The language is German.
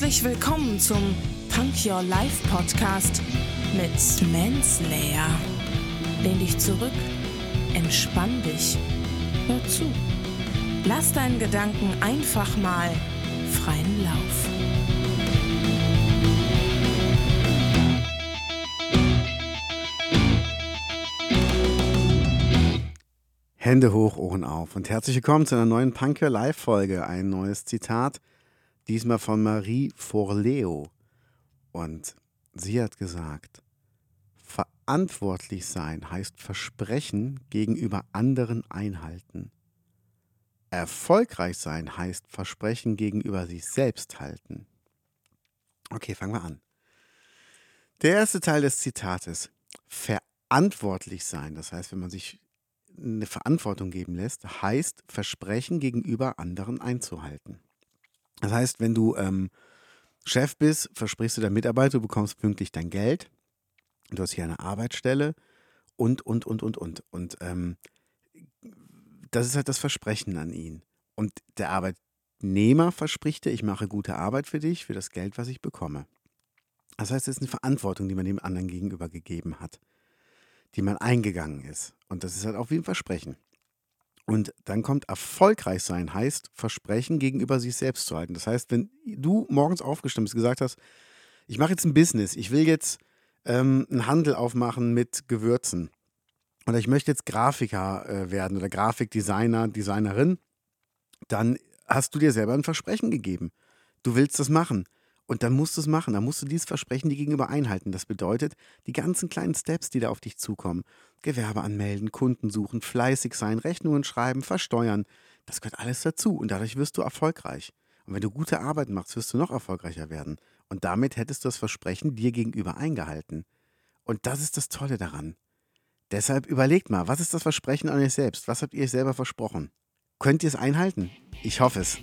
Herzlich willkommen zum Punk Your Life Podcast mit Manslayer. Lehn dich zurück, entspann dich, hör zu. Lass deinen Gedanken einfach mal freien Lauf. Hände hoch, Ohren auf und herzlich willkommen zu einer neuen Punker Live Folge. Ein neues Zitat, diesmal von Marie Forleo. Und sie hat gesagt, verantwortlich sein heißt Versprechen gegenüber anderen einhalten. Erfolgreich sein heißt Versprechen gegenüber sich selbst halten. Okay, fangen wir an. Der erste Teil des Zitates, verantwortlich sein, das heißt, wenn man sich eine Verantwortung geben lässt, heißt Versprechen gegenüber anderen einzuhalten. Das heißt, wenn du ähm, Chef bist, versprichst du der Mitarbeiter, du bekommst pünktlich dein Geld, du hast hier eine Arbeitsstelle und, und, und, und, und. Und ähm, das ist halt das Versprechen an ihn. Und der Arbeitnehmer verspricht dir, ich mache gute Arbeit für dich, für das Geld, was ich bekomme. Das heißt, es ist eine Verantwortung, die man dem anderen gegenüber gegeben hat die man eingegangen ist. Und das ist halt auch wie ein Versprechen. Und dann kommt erfolgreich sein, heißt Versprechen gegenüber sich selbst zu halten. Das heißt, wenn du morgens aufgestimmt bist, gesagt hast, ich mache jetzt ein Business, ich will jetzt ähm, einen Handel aufmachen mit Gewürzen oder ich möchte jetzt Grafiker äh, werden oder Grafikdesigner, Designerin, dann hast du dir selber ein Versprechen gegeben. Du willst das machen. Und dann musst du es machen, dann musst du dieses Versprechen dir gegenüber einhalten. Das bedeutet, die ganzen kleinen Steps, die da auf dich zukommen, Gewerbe anmelden, Kunden suchen, fleißig sein, Rechnungen schreiben, versteuern, das gehört alles dazu und dadurch wirst du erfolgreich. Und wenn du gute Arbeit machst, wirst du noch erfolgreicher werden. Und damit hättest du das Versprechen dir gegenüber eingehalten. Und das ist das Tolle daran. Deshalb überlegt mal, was ist das Versprechen an euch selbst? Was habt ihr euch selber versprochen? Könnt ihr es einhalten? Ich hoffe es.